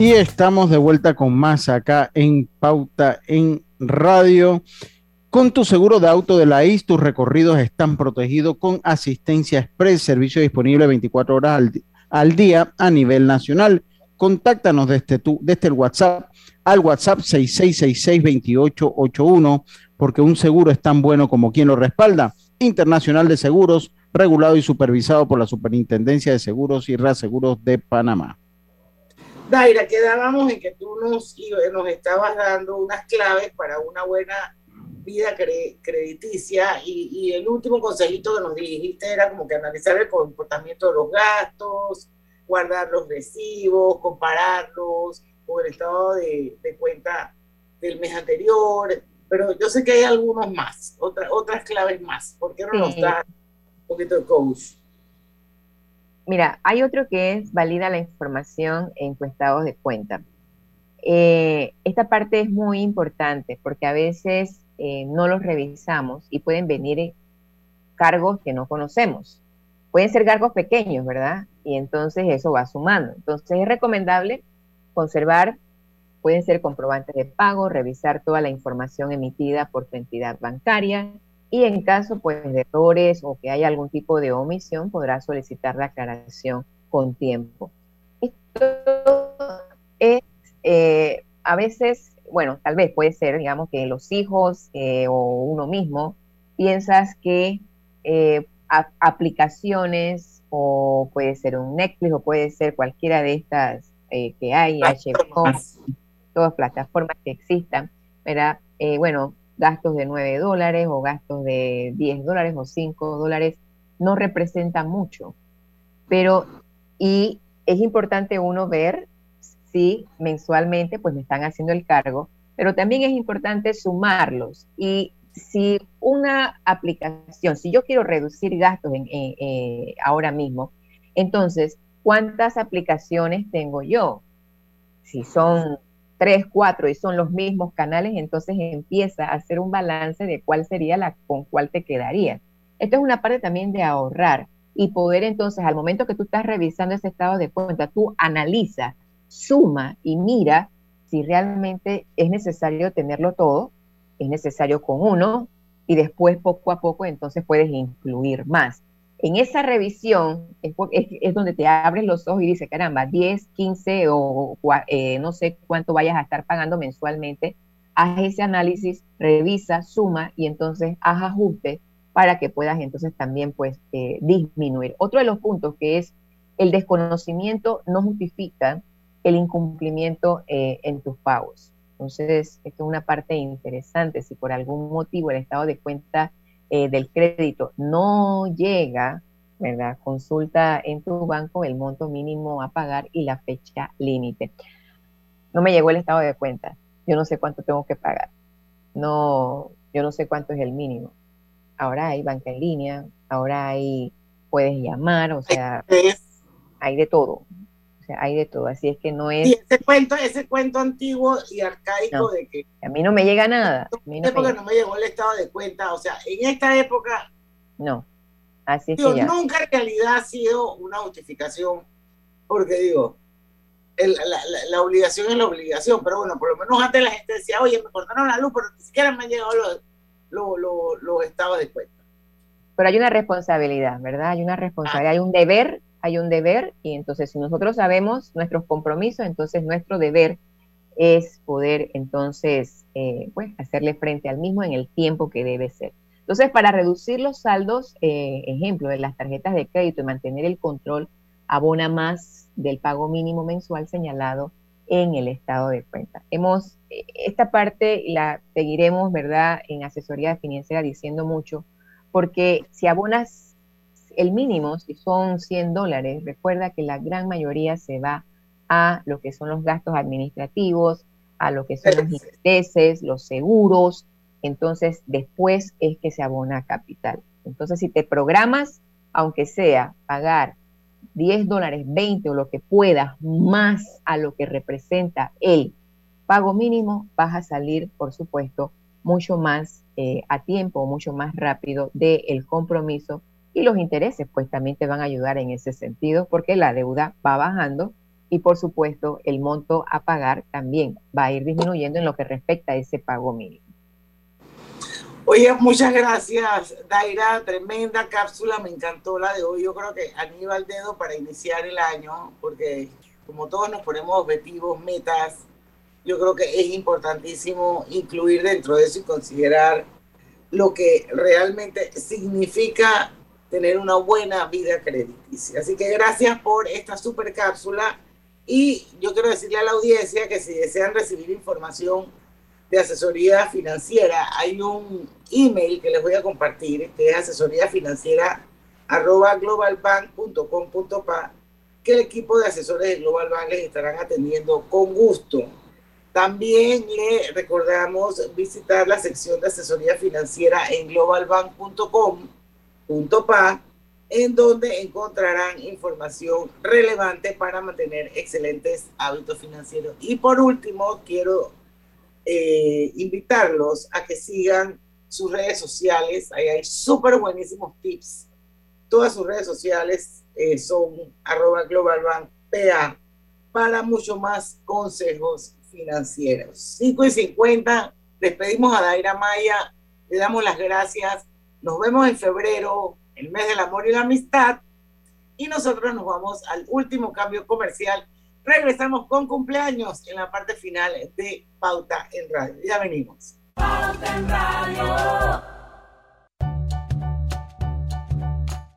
Y estamos de vuelta con más acá en Pauta en Radio. Con tu seguro de auto de la IS, tus recorridos están protegidos con asistencia express, servicio disponible 24 horas al, día a nivel nacional. Contáctanos desde, tu, desde el WhatsApp al WhatsApp 66662881, porque un seguro es tan bueno como quien lo respalda. Internacional de Seguros, regulado y supervisado por la Superintendencia de Seguros y Reaseguros de Panamá. Daira, quedábamos en que tú nos, nos estabas dando unas claves para una buena vida cre- crediticia y, y el último consejito que nos dijiste era como que analizar el comportamiento de los gastos, guardar los recibos, compararlos con el estado de, de cuenta del mes anterior, pero yo sé que hay algunos más, otra- otras claves más. ¿Por qué no nos das un poquito de coach? Mira, hay otro que es valida la información en tu de cuenta. Eh, esta parte es muy importante porque a veces eh, no los revisamos y pueden venir cargos que no conocemos. Pueden ser cargos pequeños, ¿verdad? Y entonces eso va sumando. Entonces es recomendable conservar, pueden ser comprobantes de pago, revisar toda la información emitida por tu entidad bancaria y en caso pues, de errores o que haya algún tipo de omisión, podrás solicitar la aclaración con tiempo. Esto es eh, a veces, bueno, tal vez puede ser, digamos, que los hijos eh, o uno mismo piensas que eh, aplicaciones o puede ser un Netflix o puede ser cualquiera de estas que hay, HBO, todas plataformas que existan, ¿verdad? bueno, gastos de 9 dólares o gastos de 10 dólares o 5 dólares no representan mucho. Pero, y es importante uno ver si mensualmente pues me están haciendo el cargo, pero también es importante sumarlos. Y si una aplicación, si yo quiero reducir gastos en, eh, ahora mismo, entonces, ¿cuántas aplicaciones tengo yo? Si son tres, cuatro y son los mismos canales, entonces empieza a hacer un balance de cuál sería la con cuál te quedaría. Esto es una parte también de ahorrar y poder entonces, al momento que tú estás revisando ese estado de cuenta, tú analiza suma y mira si realmente es necesario tenerlo todo, es necesario con uno y después poco a poco entonces puedes incluir más. En esa revisión es, donde te abres los ojos y dices, caramba, 10, 15 o eh, no sé cuánto vayas a estar pagando mensualmente. Haz ese análisis, revisa, suma y entonces haz ajustes para que puedas entonces también pues eh, disminuir. Otro de los puntos que es el desconocimiento no justifica el incumplimiento eh, en tus pagos. Entonces, esto es una parte interesante. Si por algún motivo el estado de cuenta eh, del crédito no llega, ¿verdad? Consulta en tu banco el monto mínimo a pagar y la fecha límite. No me llegó el estado de cuenta. Yo no sé cuánto tengo que pagar. No, yo no sé cuánto es el mínimo. Ahora hay banca en línea, ahora hay, puedes llamar, o sea, hay de todo hay de todo, así es que no es... Y ese cuento, ese cuento antiguo y arcaico de que... A mí no me llega nada. A mí no me, no me llegó el estado de cuenta, o sea, en esta época... No, así es que Nunca en realidad ha sido una justificación, porque digo, la, obligación es la obligación, pero bueno, por lo menos antes la gente decía, oye, me cortaron la luz, pero ni siquiera me han llegado los, los, los estados de cuenta. Pero hay una responsabilidad, ¿verdad? Hay una responsabilidad, hay un deber hay un deber y entonces si nosotros sabemos nuestros compromisos, entonces nuestro deber es poder entonces eh, pues, hacerle frente al mismo en el tiempo que debe ser. Entonces, para reducir los saldos, eh, ejemplo, de las tarjetas de crédito y mantener el control, abona más del pago mínimo mensual señalado en el estado de cuenta. Hemos, eh, esta parte la seguiremos, ¿verdad?, en asesoría financiera diciendo mucho, porque si abonas el mínimo, si son 100 dólares, recuerda que la gran mayoría se va a lo que son los gastos administrativos, a lo que son los intereses, los seguros, entonces después es que se abona capital. Entonces, si te programas, aunque sea pagar 10 dólares, 20 o lo que puedas, más a lo que representa el pago mínimo, vas a salir, por supuesto, mucho más eh, a tiempo, mucho más rápido del compromiso y los intereses pues también te van a ayudar en ese sentido porque la deuda va bajando y por supuesto el monto a pagar también va a ir disminuyendo en lo que respecta a ese pago mínimo. Oye, muchas gracias, Daira. Tremenda cápsula, me encantó la de hoy. Yo creo que al dedo para iniciar el año, porque como todos nos ponemos objetivos, metas, yo creo que es importantísimo incluir dentro de eso y considerar lo que realmente significa tener una buena vida crediticia. Así que gracias por esta super cápsula y yo quiero decirle a la audiencia que si desean recibir información de asesoría financiera, hay un email que les voy a compartir, que es asesoría financiera globalbank.com.pa, que el equipo de asesores de Global Bank les estarán atendiendo con gusto. También le recordamos visitar la sección de asesoría financiera en globalbank.com pa en donde encontrarán información relevante para mantener excelentes hábitos financieros. Y por último, quiero eh, invitarlos a que sigan sus redes sociales. Ahí hay súper buenísimos tips. Todas sus redes sociales eh, son arroba globalbankpa para mucho más consejos financieros. 5 y 50, despedimos a Daira Maya, le damos las gracias. Nos vemos en febrero el mes del amor y la amistad. Y nosotros nos vamos al último cambio comercial. Regresamos con cumpleaños en la parte final de Pauta en Radio. Ya venimos. Pauta en Radio.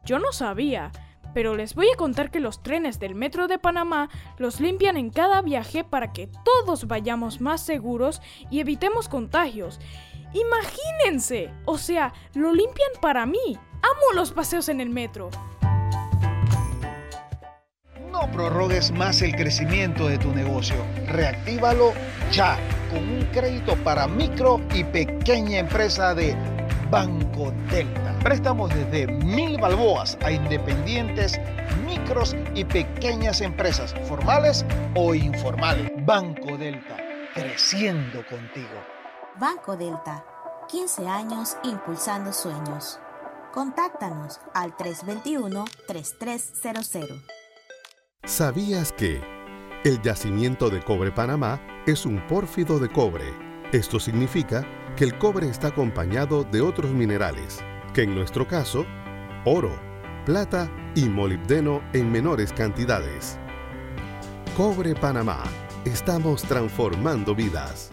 Yo no sabía, pero les voy a contar que los trenes del Metro de Panamá los limpian en cada viaje para que todos vayamos más seguros y evitemos contagios. Imagínense, o sea, lo limpian para mí. Amo los paseos en el metro. No prorrogues más el crecimiento de tu negocio. Reactívalo ya con un crédito para micro y pequeña empresa de Banco Delta. Préstamos desde mil balboas a independientes, micros y pequeñas empresas, formales o informales. Banco Delta, creciendo contigo. Banco Delta, 15 años impulsando sueños. Contáctanos al 321-3300. ¿Sabías que el yacimiento de cobre Panamá es un pórfido de cobre? Esto significa que el cobre está acompañado de otros minerales, que en nuestro caso, oro, plata y molibdeno en menores cantidades. Cobre Panamá. Estamos transformando vidas.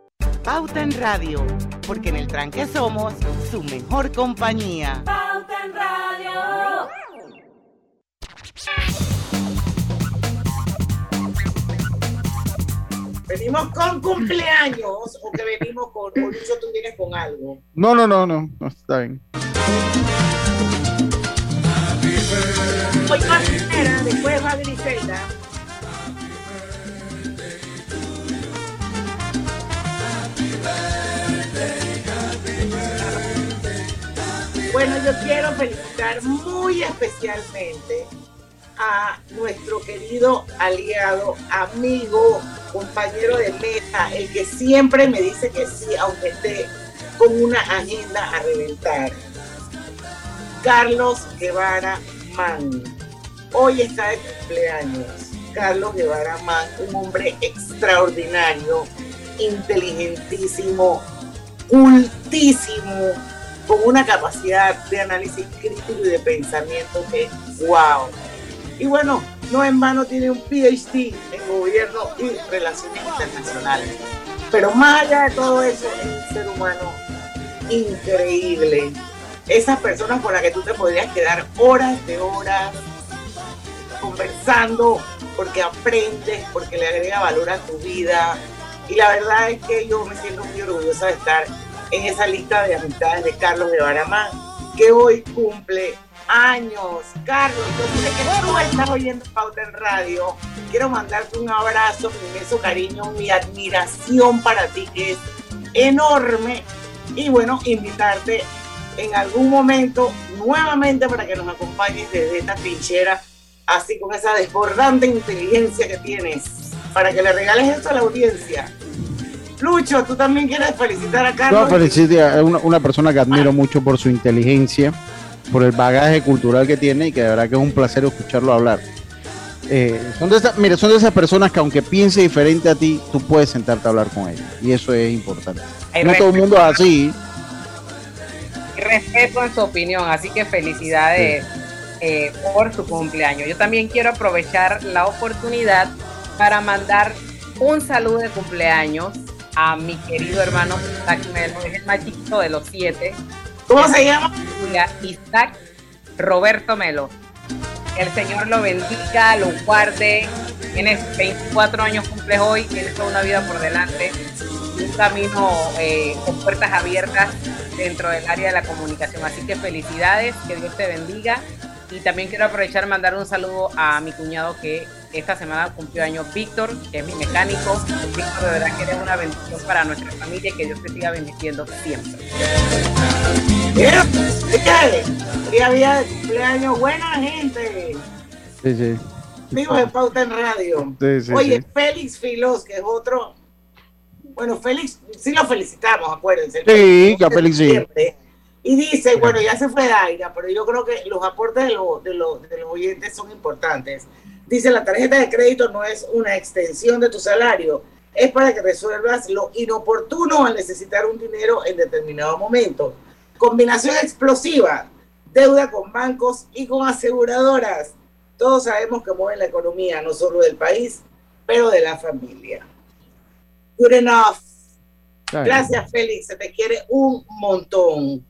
Pauta en Radio, porque en el tranque somos su mejor compañía. Pauta en Radio. ¿Venimos con cumpleaños o que venimos con, o Lucho, tú vienes con algo? No, no, no, no, no está bien. Hoy Martinera, después va Griselda. Bueno, yo quiero felicitar muy especialmente a nuestro querido aliado, amigo, compañero de mesa, el que siempre me dice que sí, aunque esté con una agenda a reventar. Carlos Guevara Man. Hoy está de cumpleaños. Carlos Guevara Man, un hombre extraordinario, inteligentísimo, cultísimo, con una capacidad de análisis crítico y de pensamiento que wow. Y bueno, no en vano tiene un PhD en gobierno y relaciones internacionales. Pero más allá de todo eso, es un ser humano increíble. Esas personas con las que tú te podrías quedar horas de horas conversando porque aprendes, porque le agrega valor a tu vida. Y la verdad es que yo me siento muy orgullosa de estar en esa lista de amistades de Carlos de Baramán, que hoy cumple años. Carlos, yo sé que tú estás oyendo Pauta en Radio. Quiero mandarte un abrazo, mi inmenso cariño, mi admiración para ti, que es enorme. Y bueno, invitarte en algún momento nuevamente para que nos acompañes desde esta trinchera, así con esa desbordante inteligencia que tienes, para que le regales esto a la audiencia. Lucho, tú también quieres felicitar a Carlos. Yo felicito a una, una persona que admiro mucho por su inteligencia, por el bagaje cultural que tiene y que de verdad que es un placer escucharlo hablar. Eh, son de esas, mire, son de esas personas que aunque piense diferente a ti, tú puedes sentarte a hablar con ellos. Y eso es importante. No todo el mundo es así. Respeto en su opinión, así que felicidades eh, por su cumpleaños. Yo también quiero aprovechar la oportunidad para mandar un saludo de cumpleaños a mi querido hermano Isaac Melo, es el más chiquito de los siete. ¿Cómo se llama? Isaac Roberto Melo. El Señor lo bendiga, lo guarde. Tienes 24 años, cumples hoy, tienes toda una vida por delante. Un camino eh, con puertas abiertas dentro del área de la comunicación. Así que felicidades, que Dios te bendiga. Y también quiero aprovechar mandar un saludo a mi cuñado que esta semana cumplió años, Víctor, que es mi mecánico. Víctor, de verdad que eres una bendición para nuestra familia y que Dios te siga bendiciendo siempre. Día día de cumpleaños, buena gente. Sí, sí. Vivo de Pauta en Radio. Sí, sí, Oye, sí. Félix Filos, que es otro. Bueno, Félix, sí lo felicitamos, acuérdense. Sí, que a Félix sí. Y dice, bueno, ya se fue Daira, pero yo creo que los aportes de, lo- de, lo- de los oyentes son importantes. Dice, la tarjeta de crédito no es una extensión de tu salario, es para que resuelvas lo inoportuno al necesitar un dinero en determinado momento. Combinación explosiva, deuda con bancos y con aseguradoras. Todos sabemos que mueven la economía, no solo del país, pero de la familia. Good enough. Gracias, Félix. Se te quiere un montón.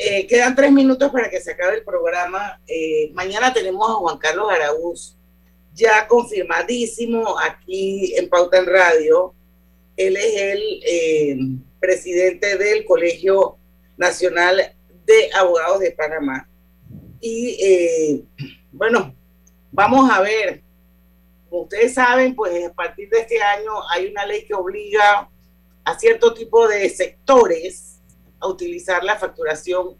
Eh, quedan tres minutos para que se acabe el programa. Eh, mañana tenemos a Juan Carlos Araúz, ya confirmadísimo aquí en Pauta en Radio. Él es el eh, presidente del Colegio Nacional de Abogados de Panamá. Y bueno, vamos a ver. Como ustedes saben, pues a partir de este año hay una ley que obliga a cierto tipo de sectores a utilizar la facturación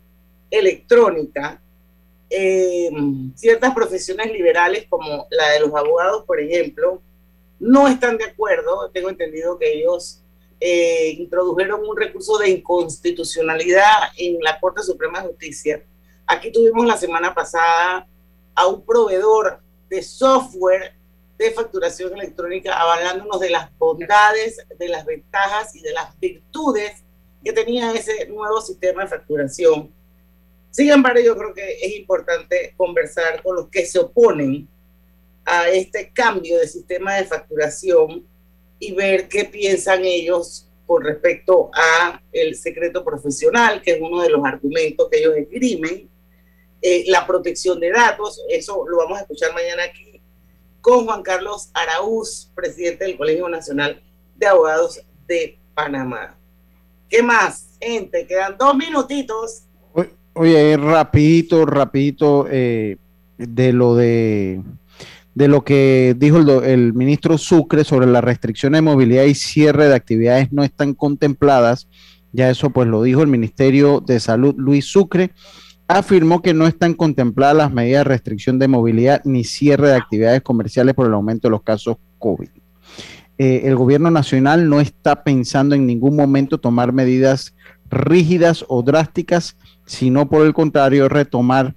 electrónica. Eh, ciertas profesiones liberales, como la de los abogados, por ejemplo, no están de acuerdo. Tengo entendido que ellos eh, introdujeron un recurso de inconstitucionalidad en la Corte Suprema de Justicia. Aquí tuvimos la semana pasada a un proveedor de software de facturación electrónica hablándonos de las bondades, de las ventajas y de las virtudes que tenía ese nuevo sistema de facturación. Sin embargo, yo creo que es importante conversar con los que se oponen a este cambio de sistema de facturación y ver qué piensan ellos con respecto a el secreto profesional, que es uno de los argumentos que ellos esgrimen, eh, la protección de datos, eso lo vamos a escuchar mañana aquí con Juan Carlos Araúz, presidente del Colegio Nacional de Abogados de Panamá. ¿Qué más, gente? Quedan dos minutitos. Oye, rapidito, rapidito, eh, de lo de, de lo que dijo el, el ministro Sucre sobre la restricción de movilidad y cierre de actividades no están contempladas. Ya eso pues lo dijo el Ministerio de Salud, Luis Sucre. Afirmó que no están contempladas las medidas de restricción de movilidad ni cierre de actividades comerciales por el aumento de los casos COVID. Eh, el gobierno nacional no está pensando en ningún momento tomar medidas rígidas o drásticas, sino por el contrario retomar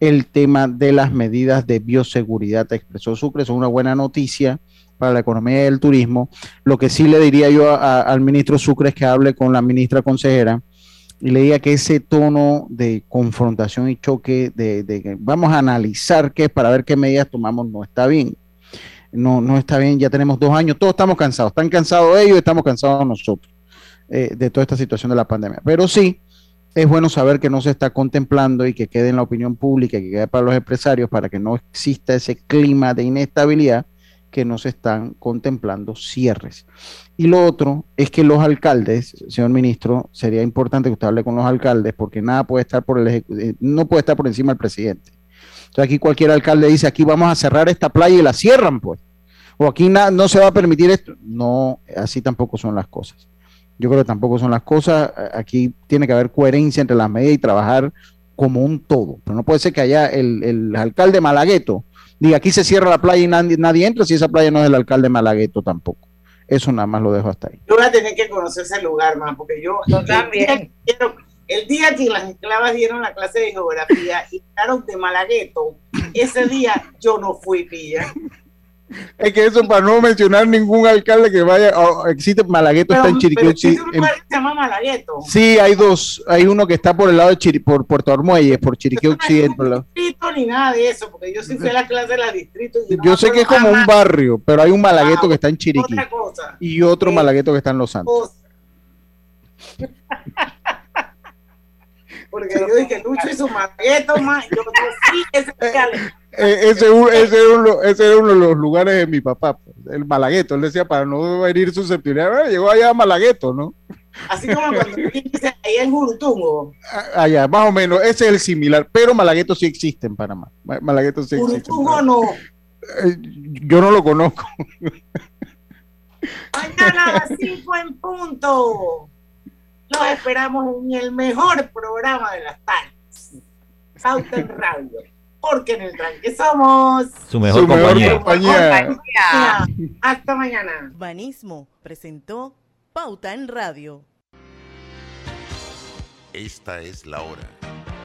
el tema de las medidas de bioseguridad, expresó Sucre, es una buena noticia para la economía y el turismo. Lo que sí le diría yo al ministro Sucre es que hable con la ministra consejera y le diga que ese tono de confrontación y choque, de, de que vamos a analizar qué para ver qué medidas tomamos, no está bien. No, no está bien, ya tenemos dos años, todos estamos cansados, están cansados ellos estamos cansados nosotros eh, de toda esta situación de la pandemia. Pero sí, es bueno saber que no se está contemplando y que quede en la opinión pública, que quede para los empresarios, para que no exista ese clima de inestabilidad que no se están contemplando cierres. Y lo otro es que los alcaldes, señor ministro, sería importante que usted hable con los alcaldes porque nada puede estar por el eh, no puede estar por encima del presidente. Entonces aquí cualquier alcalde dice, aquí vamos a cerrar esta playa y la cierran, pues. O aquí na- no se va a permitir esto. No, así tampoco son las cosas. Yo creo que tampoco son las cosas. Aquí tiene que haber coherencia entre las medidas y trabajar como un todo. Pero no puede ser que haya el, el alcalde Malagueto diga aquí se cierra la playa y nadie, nadie entra si esa playa no es del alcalde Malagueto tampoco. Eso nada más lo dejo hasta ahí. Yo voy a tener que conocer ese lugar más, porque yo, yo también. El día que las esclavas dieron la clase de geografía y quedaron de Malagueto, ese día yo no fui pilla. Es que eso para no mencionar ningún alcalde que vaya, oh, existe Malagueto está en Chiriquí. se llama Malagueto. Sí, hay dos, hay uno que está por el lado de Chiri, por Puerto Armuelles, por Chiriquí Occidente. No hay distrito ni nada de eso, porque yo sí fui a la clase de la distrito. yo sé que es como un barrio, pero hay un Malagueto que está en Chiriquí y otro Malagueto que está en Los Santos. Porque yo dije, Lucho y su Malagueto, más, yo sí, ese eh, ese, ese, era uno, ese, era uno, de los lugares de mi papá, pues, el Malagueto. Él decía, para no herir susceptibilidad, llegó allá a Malagueto, ¿no? Así como cuando dice ahí en Jurutungo. Allá, más o menos, ese es el similar, pero Malagueto sí existe en Panamá. Malagueto sí existe. Jurutungo no. Eh, yo no lo conozco. Mañana a las 5 en punto. Los esperamos en el mejor programa de las tardes. Southern Radio porque en el tranque somos su mejor, compañía. Hasta mañana. Banismo presentó Pauta en Radio. Esta es la hora.